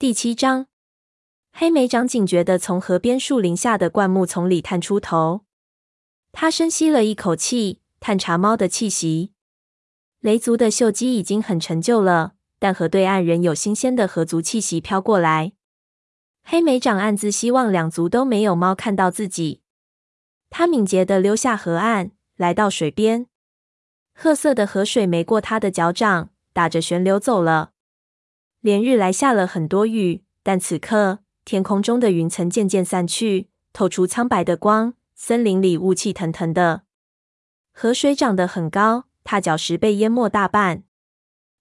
第七章，黑莓长警觉地从河边树林下的灌木丛里探出头，他深吸了一口气，探查猫的气息。雷族的锈迹已经很陈旧了，但河对岸仍有新鲜的河族气息飘过来。黑莓长暗自希望两族都没有猫看到自己。他敏捷地溜下河岸，来到水边。褐色的河水没过他的脚掌，打着旋流走了。连日来下了很多雨，但此刻天空中的云层渐渐散去，透出苍白的光。森林里雾气腾腾的，河水涨得很高，踏脚石被淹没大半。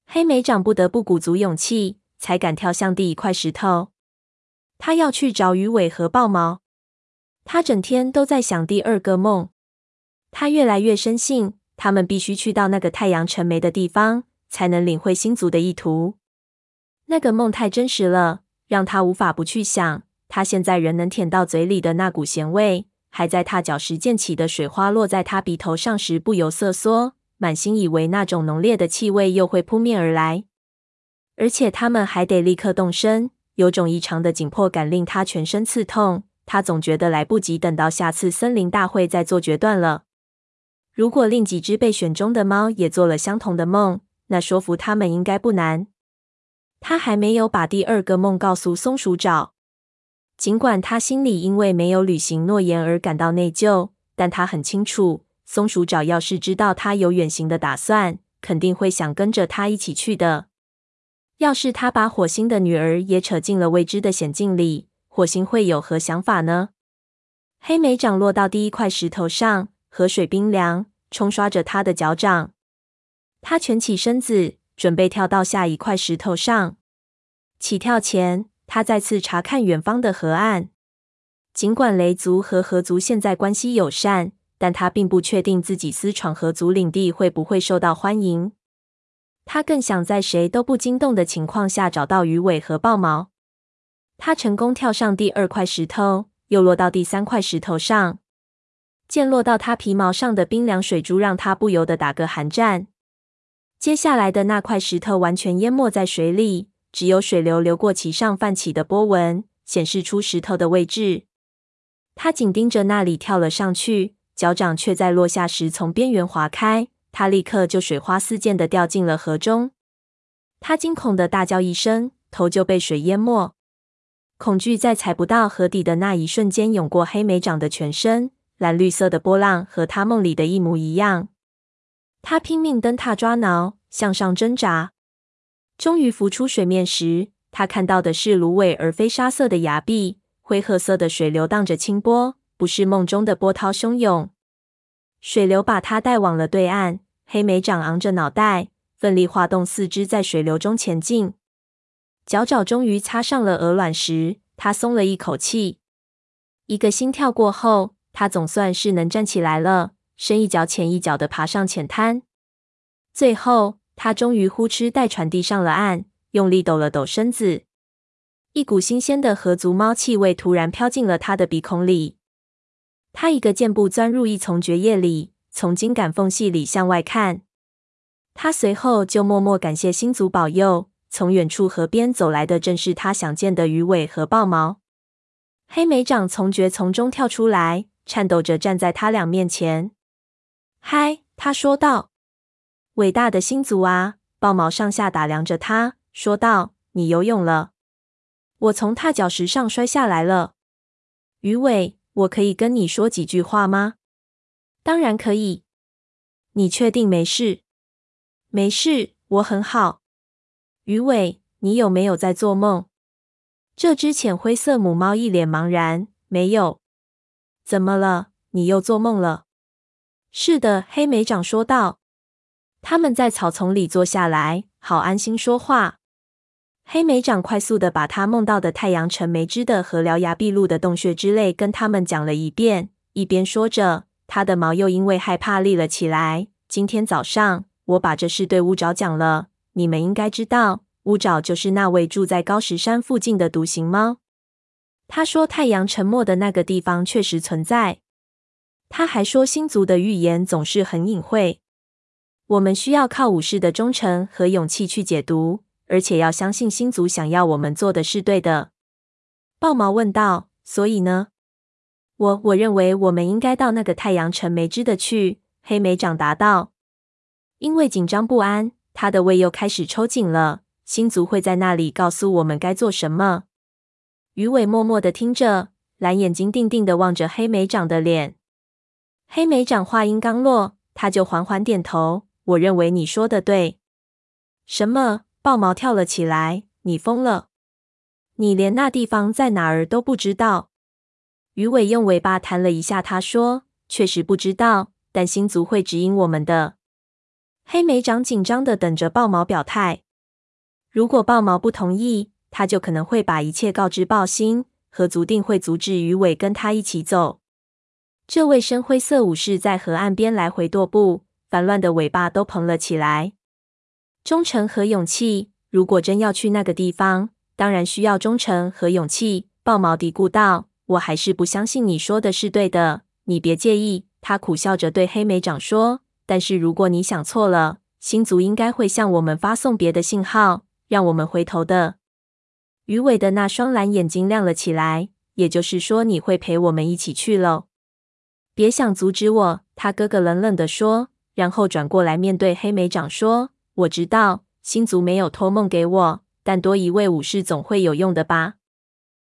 黑莓长不得不鼓足勇气，才敢跳向第一块石头。他要去找鱼尾和豹毛。他整天都在想第二个梦。他越来越深信，他们必须去到那个太阳沉没的地方，才能领会星族的意图。那个梦太真实了，让他无法不去想。他现在仍能舔到嘴里的那股咸味，还在踏脚时溅起的水花落在他鼻头上时不由瑟缩，满心以为那种浓烈的气味又会扑面而来。而且他们还得立刻动身，有种异常的紧迫感令他全身刺痛。他总觉得来不及等到下次森林大会再做决断了。如果另几只被选中的猫也做了相同的梦，那说服他们应该不难。他还没有把第二个梦告诉松鼠爪，尽管他心里因为没有履行诺言而感到内疚，但他很清楚，松鼠爪要是知道他有远行的打算，肯定会想跟着他一起去的。要是他把火星的女儿也扯进了未知的险境里，火星会有何想法呢？黑莓掌落到第一块石头上，河水冰凉，冲刷着他的脚掌。他蜷起身子。准备跳到下一块石头上。起跳前，他再次查看远方的河岸。尽管雷族和河族现在关系友善，但他并不确定自己私闯河族领地会不会受到欢迎。他更想在谁都不惊动的情况下找到鱼尾和豹毛。他成功跳上第二块石头，又落到第三块石头上。溅落到他皮毛上的冰凉水珠让他不由得打个寒战。接下来的那块石头完全淹没在水里，只有水流流过其上泛起的波纹，显示出石头的位置。他紧盯着那里跳了上去，脚掌却在落下时从边缘划开，他立刻就水花四溅的掉进了河中。他惊恐的大叫一声，头就被水淹没。恐惧在踩不到河底的那一瞬间涌过黑莓长的全身，蓝绿色的波浪和他梦里的一模一样。他拼命蹬踏抓挠，向上挣扎，终于浮出水面时，他看到的是芦苇而非沙色的崖壁，灰褐色的水流荡着清波，不是梦中的波涛汹涌。水流把他带往了对岸。黑莓长昂着脑袋，奋力划动四肢，在水流中前进。脚爪终于擦上了鹅卵石，他松了一口气。一个心跳过后，他总算是能站起来了。深一脚浅一脚的爬上浅滩，最后他终于呼哧带喘地上了岸，用力抖了抖身子。一股新鲜的河族猫气味突然飘进了他的鼻孔里。他一个箭步钻入一丛蕨叶里，从茎杆缝隙里向外看。他随后就默默感谢星族保佑。从远处河边走来的正是他想见的鱼尾和豹毛。黑莓长从蕨丛中跳出来，颤抖着站在他俩面前。嗨，他说道：“伟大的星族啊！”豹毛上下打量着他，说道：“你游泳了。我从踏脚石上摔下来了。鱼尾，我可以跟你说几句话吗？当然可以。你确定没事？没事，我很好。鱼尾，你有没有在做梦？这只浅灰色母猫一脸茫然。没有。怎么了？你又做梦了？是的，黑莓长说道。他们在草丛里坐下来，好安心说话。黑莓长快速的把他梦到的太阳沉没之的和獠牙壁路的洞穴之类跟他们讲了一遍，一边说着，他的毛又因为害怕立了起来。今天早上，我把这事对乌爪讲了。你们应该知道，乌爪就是那位住在高石山附近的独行猫。他说，太阳沉没的那个地方确实存在。他还说，星族的预言总是很隐晦，我们需要靠武士的忠诚和勇气去解读。而且要相信星族想要我们做的是对的。豹毛问道：“所以呢？”我我认为我们应该到那个太阳城没枝的去。黑莓长答道：“因为紧张不安，他的胃又开始抽紧了。星族会在那里告诉我们该做什么。”鱼尾默默的听着，蓝眼睛定定的望着黑莓长的脸。黑莓长话音刚落，他就缓缓点头：“我认为你说的对。”什么？豹毛跳了起来：“你疯了！你连那地方在哪儿都不知道？”鱼尾用尾巴弹了一下，他说：“确实不知道。”但星族会指引我们的。黑莓长紧张的等着豹毛表态。如果豹毛不同意，他就可能会把一切告知豹星，和族定会阻止鱼尾跟他一起走。这位深灰色武士在河岸边来回踱步，烦乱的尾巴都蓬了起来。忠诚和勇气，如果真要去那个地方，当然需要忠诚和勇气。豹毛嘀咕道：“我还是不相信你说的是对的，你别介意。”他苦笑着对黑莓长说：“但是如果你想错了，星族应该会向我们发送别的信号，让我们回头的。”鱼尾的那双蓝眼睛亮了起来。也就是说，你会陪我们一起去喽？别想阻止我！他哥哥冷冷地说，然后转过来面对黑莓长说：“我知道星族没有托梦给我，但多一位武士总会有用的吧？”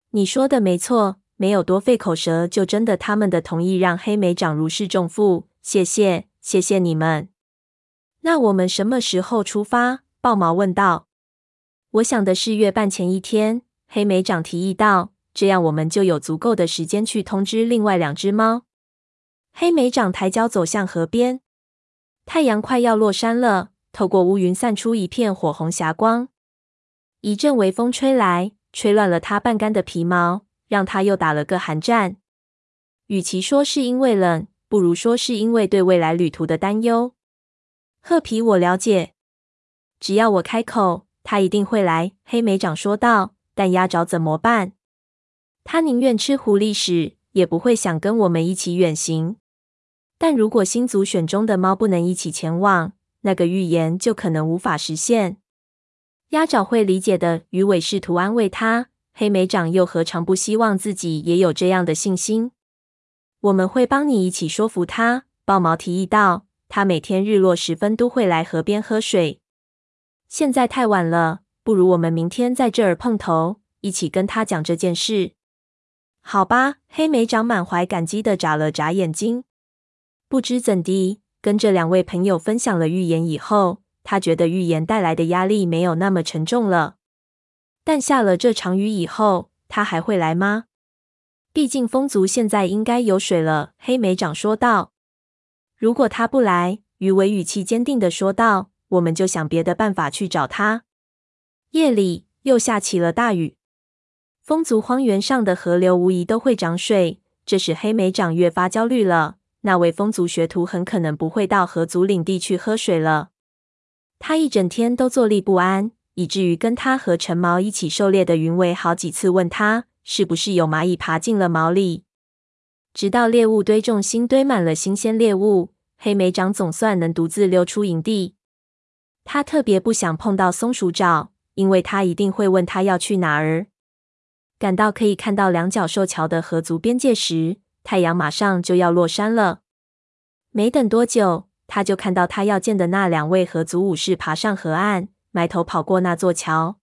你说的没错。没有多费口舌，就征得他们的同意，让黑莓长如释重负。谢谢，谢谢你们。那我们什么时候出发？豹毛问道。我想的是月半前一天。黑莓长提议道，这样我们就有足够的时间去通知另外两只猫。黑莓长抬脚走向河边，太阳快要落山了，透过乌云散出一片火红霞光。一阵微风吹来，吹乱了他半干的皮毛。让他又打了个寒战。与其说是因为冷，不如说是因为对未来旅途的担忧。褐皮，我了解。只要我开口，他一定会来。黑莓长说道。但鸭爪怎么办？他宁愿吃狐狸屎，也不会想跟我们一起远行。但如果星族选中的猫不能一起前往，那个预言就可能无法实现。鸭爪会理解的。鱼尾试图安慰他。黑莓长又何尝不希望自己也有这样的信心？我们会帮你一起说服他。豹毛提议道：“他每天日落时分都会来河边喝水。现在太晚了，不如我们明天在这儿碰头，一起跟他讲这件事。”好吧。黑莓长满怀感激的眨了眨眼睛。不知怎的，跟这两位朋友分享了预言以后，他觉得预言带来的压力没有那么沉重了。但下了这场雨以后，他还会来吗？毕竟风族现在应该有水了。黑莓长说道。如果他不来，鱼尾语气坚定的说道，我们就想别的办法去找他。夜里又下起了大雨，风族荒原上的河流无疑都会涨水，这使黑莓长越发焦虑了。那位风族学徒很可能不会到河族领地去喝水了。他一整天都坐立不安。以至于跟他和陈毛一起狩猎的云尾好几次问他，是不是有蚂蚁爬进了毛里。直到猎物堆重新堆满了新鲜猎物，黑莓长总算能独自溜出营地。他特别不想碰到松鼠爪，因为他一定会问他要去哪儿。赶到可以看到两角兽桥的河族边界时，太阳马上就要落山了。没等多久，他就看到他要见的那两位河族武士爬上河岸。埋头跑过那座桥，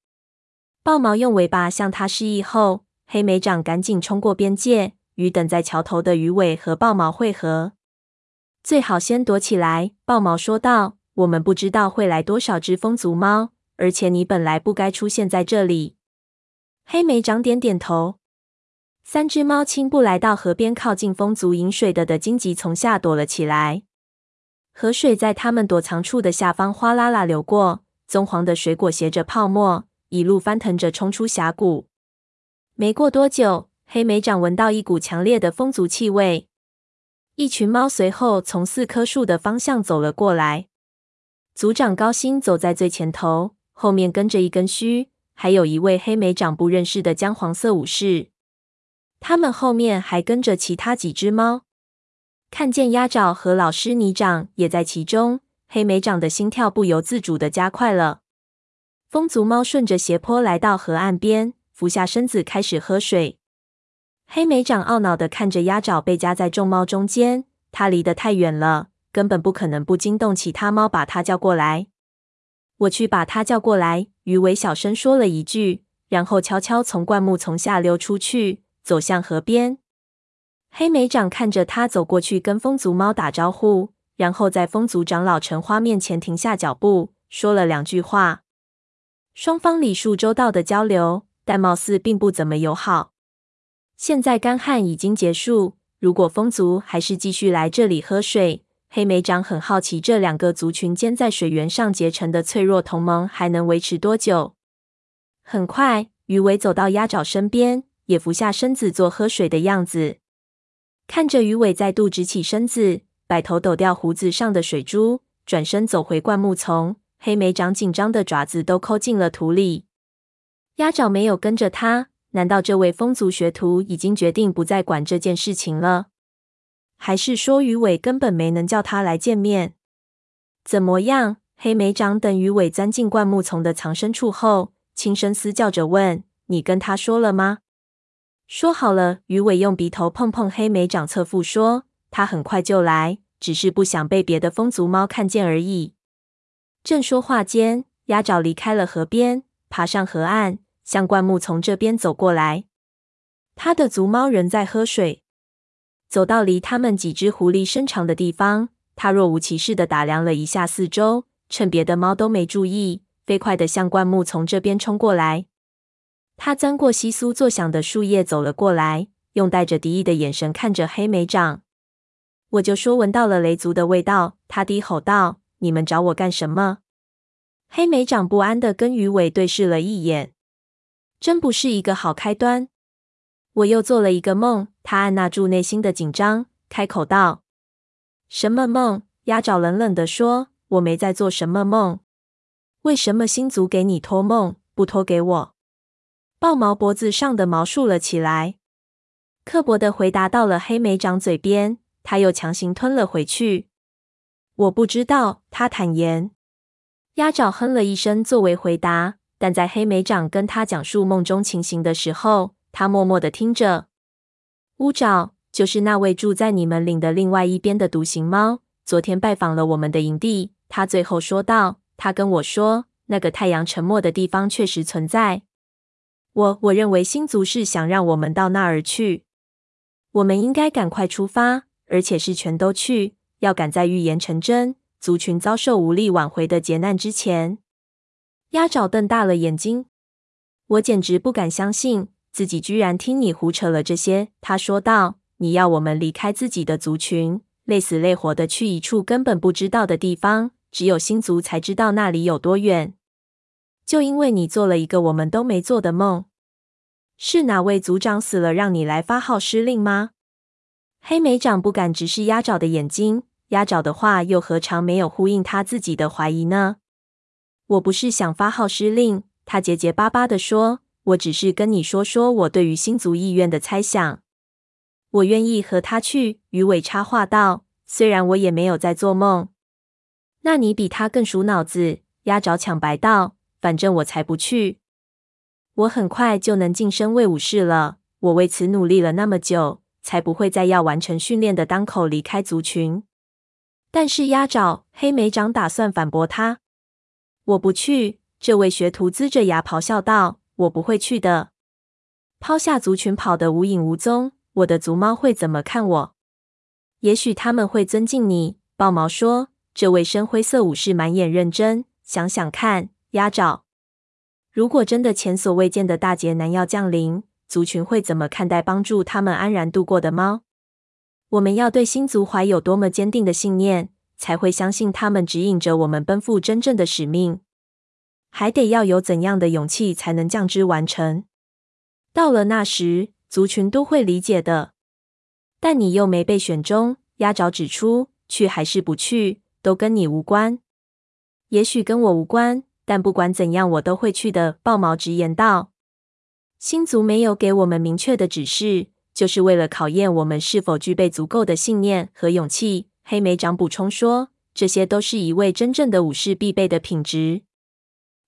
豹毛用尾巴向他示意后，黑莓长赶紧冲过边界，与等在桥头的鱼尾和豹毛会合。最好先躲起来，豹毛说道：“我们不知道会来多少只风族猫，而且你本来不该出现在这里。”黑莓长点点头。三只猫轻步来到河边，靠近风族饮水的的荆棘丛下躲了起来。河水在他们躲藏处的下方哗啦啦流过。棕黄的水果携着泡沫，一路翻腾着冲出峡谷。没过多久，黑莓长闻到一股强烈的风族气味。一群猫随后从四棵树的方向走了过来。族长高星走在最前头，后面跟着一根须，还有一位黑莓长不认识的姜黄色武士。他们后面还跟着其他几只猫。看见鸭爪和老师泥长也在其中。黑莓长的心跳不由自主的加快了。风族猫顺着斜坡来到河岸边，俯下身子开始喝水。黑莓长懊恼地看着鸭爪被夹在众猫中间，它离得太远了，根本不可能不惊动其他猫把它叫过来。我去把它叫过来。鱼尾小声说了一句，然后悄悄从灌木丛下溜出去，走向河边。黑莓长看着他走过去，跟风族猫打招呼，然后在风族长老橙花面前停下脚步，说了两句话。双方礼数周到的交流，但貌似并不怎么友好。现在干旱已经结束，如果风族还是继续来这里喝水，黑莓长很好奇这两个族群间在水源上结成的脆弱同盟还能维持多久。很快，鱼尾走到鸭爪身边，也俯下身子做喝水的样子。看着鱼尾再度直起身子，摆头抖掉胡子上的水珠，转身走回灌木丛。黑莓长紧张的爪子都抠进了土里。鸭爪没有跟着他，难道这位风族学徒已经决定不再管这件事情了？还是说鱼尾根本没能叫他来见面？怎么样？黑莓长等鱼尾钻进灌木丛的藏身处后，轻声嘶叫着问：“你跟他说了吗？”说好了，鱼尾用鼻头碰碰黑莓长侧腹，说：“他很快就来，只是不想被别的风族猫看见而已。”正说话间，鸭爪离开了河边，爬上河岸，向灌木丛这边走过来。他的族猫仍在喝水。走到离他们几只狐狸身长的地方，他若无其事地打量了一下四周，趁别的猫都没注意，飞快地向灌木丛这边冲过来。他钻过窸窣作响的树叶，走了过来，用带着敌意的眼神看着黑莓长。我就说闻到了雷族的味道，他低吼道：“你们找我干什么？”黑莓长不安的跟鱼尾对视了一眼，真不是一个好开端。我又做了一个梦。他按捺住内心的紧张，开口道：“什么梦？”鸭爪冷冷的说：“我没在做什么梦。为什么星族给你托梦，不托给我？”豹毛脖子上的毛竖了起来，刻薄的回答到了黑莓长嘴边，他又强行吞了回去。我不知道，他坦言。鸭爪哼了一声作为回答，但在黑莓长跟他讲述梦中情形的时候，他默默的听着。乌爪就是那位住在你们岭的另外一边的独行猫，昨天拜访了我们的营地。他最后说道：“他跟我说，那个太阳沉没的地方确实存在。”我我认为星族是想让我们到那儿去，我们应该赶快出发，而且是全都去，要赶在预言成真、族群遭受无力挽回的劫难之前。鸭爪瞪大了眼睛，我简直不敢相信自己居然听你胡扯了这些。他说道：“你要我们离开自己的族群，累死累活的去一处根本不知道的地方，只有星族才知道那里有多远。就因为你做了一个我们都没做的梦。”是哪位族长死了，让你来发号施令吗？黑莓长不敢直视鸭爪的眼睛，鸭爪的话又何尝没有呼应他自己的怀疑呢？我不是想发号施令，他结结巴巴地说，我只是跟你说说我对于新族意愿的猜想。我愿意和他去。鱼尾插话道，虽然我也没有在做梦。那你比他更熟脑子。鸭爪抢白道，反正我才不去。我很快就能晋升为武士了。我为此努力了那么久，才不会在要完成训练的当口离开族群。但是鸭爪黑莓长打算反驳他：“我不去。”这位学徒龇着牙咆哮道：“我不会去的。”抛下族群跑得无影无踪，我的族猫会怎么看我？也许他们会尊敬你。”豹毛说。这位深灰色武士满眼认真，想想看，鸭爪。如果真的前所未见的大劫难要降临，族群会怎么看待帮助他们安然度过的猫？我们要对新族怀有多么坚定的信念，才会相信他们指引着我们奔赴真正的使命？还得要有怎样的勇气才能将之完成？到了那时，族群都会理解的。但你又没被选中，压轴指出，去还是不去，都跟你无关。也许跟我无关。但不管怎样，我都会去的。豹毛直言道：“星族没有给我们明确的指示，就是为了考验我们是否具备足够的信念和勇气。”黑莓长补充说：“这些都是一位真正的武士必备的品质。”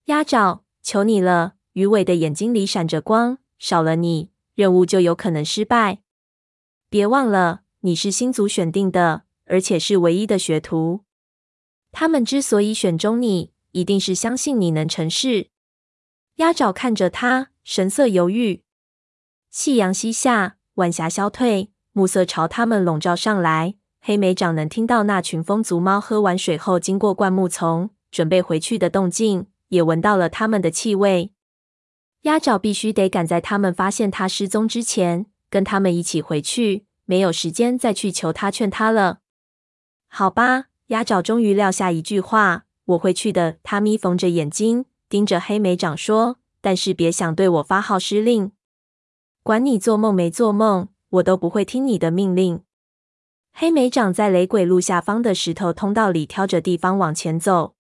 鸭爪求你了！”鱼尾的眼睛里闪着光，“少了你，任务就有可能失败。别忘了，你是星族选定的，而且是唯一的学徒。他们之所以选中你，一定是相信你能成事。”鸭爪看着他，神色犹豫。夕阳西下，晚霞消退，暮色朝他们笼罩上来。黑莓长能听到那群风族猫喝完水后经过灌木丛，准备回去的动静，也闻到了他们的气味。鸭爪必须得赶在他们发现他失踪之前，跟他们一起回去，没有时间再去求他劝他了。好吧，鸭爪终于撂下一句话：“我会去的。”他眯缝着眼睛，盯着黑莓长说：“但是别想对我发号施令，管你做梦没做梦，我都不会听你的命令。”黑莓长在雷鬼路下方的石头通道里挑着地方往前走。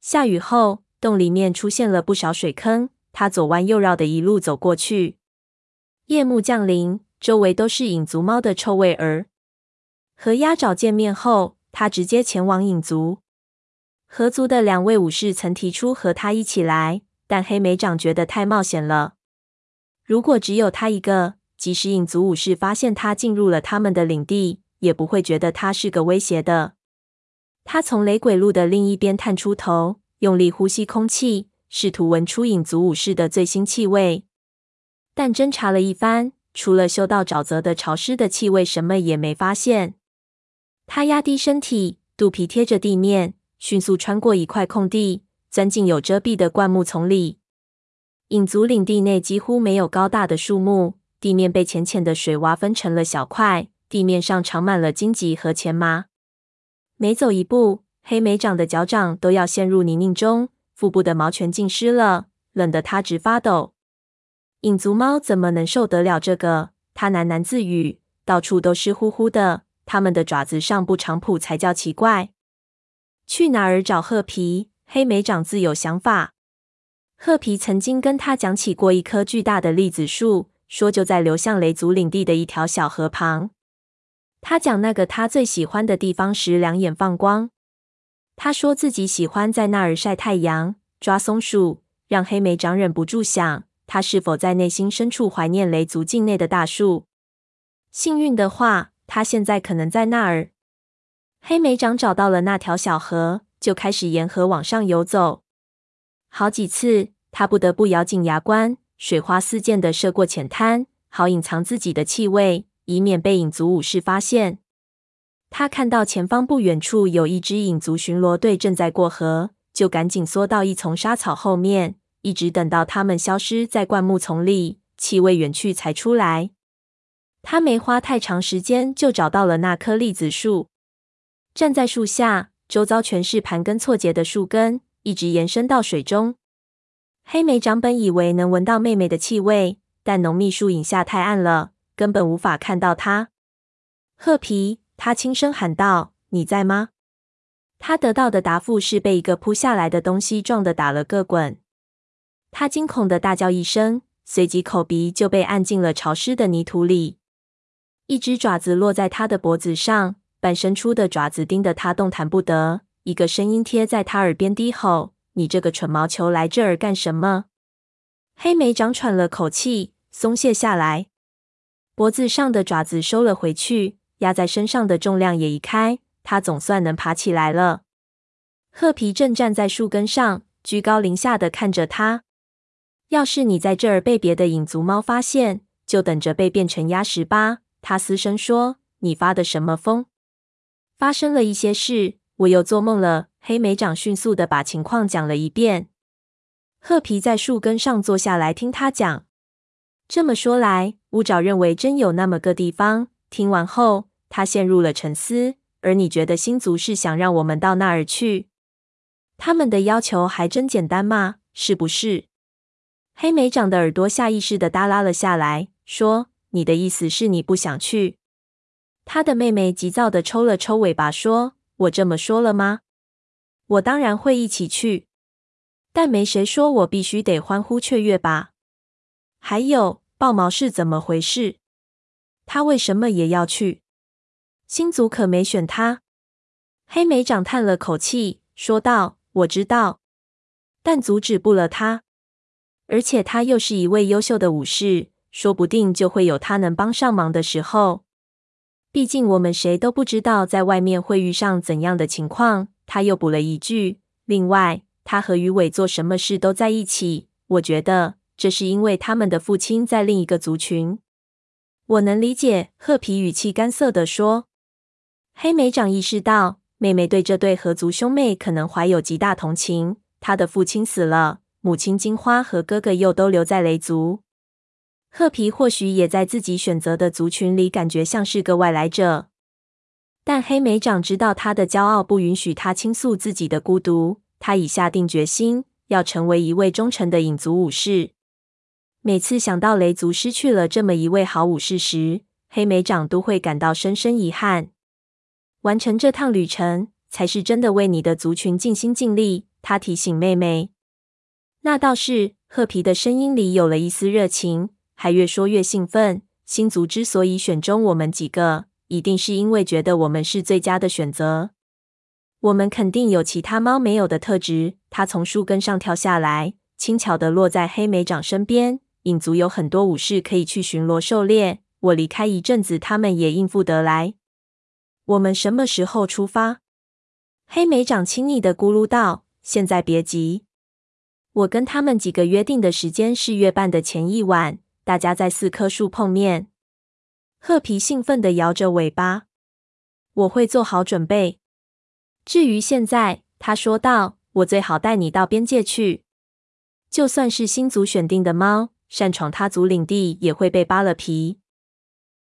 下雨后，洞里面出现了不少水坑。他左弯右绕的一路走过去。夜幕降临，周围都是影族猫的臭味儿。和鸭爪见面后，他直接前往影族。合族的两位武士曾提出和他一起来，但黑莓长觉得太冒险了。如果只有他一个，即使影族武士发现他进入了他们的领地，也不会觉得他是个威胁的。他从雷鬼路的另一边探出头，用力呼吸空气，试图闻出影族武士的最新气味。但侦查了一番，除了嗅到沼泽的潮湿的气味，什么也没发现。他压低身体，肚皮贴着地面，迅速穿过一块空地，钻进有遮蔽的灌木丛里。影族领地内几乎没有高大的树木，地面被浅浅的水洼分成了小块。地面上长满了荆棘和钱麻，每走一步，黑莓长的脚掌都要陷入泥泞中，腹部的毛全浸湿了，冷得他直发抖。影族猫怎么能受得了这个？他喃喃自语，到处都湿乎乎的，它们的爪子上不长蹼才叫奇怪。去哪儿找褐皮？黑莓长自有想法。褐皮曾经跟他讲起过一棵巨大的栗子树，说就在流向雷族领地的一条小河旁。他讲那个他最喜欢的地方时，两眼放光。他说自己喜欢在那儿晒太阳、抓松鼠，让黑莓长忍不住想，他是否在内心深处怀念雷族境内的大树。幸运的话，他现在可能在那儿。黑莓长找到了那条小河，就开始沿河往上游走。好几次，他不得不咬紧牙关，水花四溅地涉过浅滩，好隐藏自己的气味。以免被影族武士发现，他看到前方不远处有一支影族巡逻队正在过河，就赶紧缩到一丛沙草后面，一直等到他们消失在灌木丛里，气味远去才出来。他没花太长时间就找到了那棵栗子树，站在树下，周遭全是盘根错节的树根，一直延伸到水中。黑莓长本以为能闻到妹妹的气味，但浓密树影下太暗了。根本无法看到她。褐皮，他轻声喊道：“你在吗？”他得到的答复是被一个扑下来的东西撞得打了个滚。他惊恐的大叫一声，随即口鼻就被按进了潮湿的泥土里。一只爪子落在他的脖子上，半伸出的爪子盯得他动弹不得。一个声音贴在他耳边低吼：“你这个蠢毛球来这儿干什么？”黑莓长喘了口气，松懈下来。脖子上的爪子收了回去，压在身上的重量也移开，他总算能爬起来了。褐皮正站在树根上，居高临下的看着他。要是你在这儿被别的影族猫发现，就等着被变成鸭食吧。他嘶声说：“你发的什么疯？发生了一些事，我又做梦了。”黑莓长迅速的把情况讲了一遍。褐皮在树根上坐下来听他讲。这么说来，乌爪认为真有那么个地方。听完后，他陷入了沉思。而你觉得星族是想让我们到那儿去？他们的要求还真简单吗？是不是？黑莓长的耳朵下意识的耷拉了下来，说：“你的意思是你不想去？”他的妹妹急躁地抽了抽尾巴，说：“我这么说了吗？我当然会一起去，但没谁说我必须得欢呼雀跃吧。还有。”豹毛是怎么回事？他为什么也要去？星族可没选他。黑莓长叹了口气，说道：“我知道，但阻止不了他。而且他又是一位优秀的武士，说不定就会有他能帮上忙的时候。毕竟我们谁都不知道在外面会遇上怎样的情况。他又补了一句：“另外，他和鱼尾做什么事都在一起。我觉得这是因为他们的父亲在另一个族群。”我能理解。褐皮语气干涩地说。黑莓长意识到，妹妹对这对合族兄妹可能怀有极大同情。他的父亲死了，母亲金花和哥哥又都留在雷族。褐皮或许也在自己选择的族群里感觉像是个外来者，但黑莓长知道他的骄傲不允许他倾诉自己的孤独。他已下定决心要成为一位忠诚的影族武士。每次想到雷族失去了这么一位好武士时，黑莓长都会感到深深遗憾。完成这趟旅程，才是真的为你的族群尽心尽力。他提醒妹妹。那倒是，褐皮的声音里有了一丝热情。还越说越兴奋。星族之所以选中我们几个，一定是因为觉得我们是最佳的选择。我们肯定有其他猫没有的特质。它从树根上跳下来，轻巧地落在黑莓长身边。影族有很多武士可以去巡逻狩猎。我离开一阵子，他们也应付得来。我们什么时候出发？黑莓长亲昵地咕噜道：“现在别急，我跟他们几个约定的时间是月半的前一晚。”大家在四棵树碰面。褐皮兴奋地摇着尾巴。我会做好准备。至于现在，他说道：“我最好带你到边界去。就算是新族选定的猫，擅闯他族领地也会被扒了皮。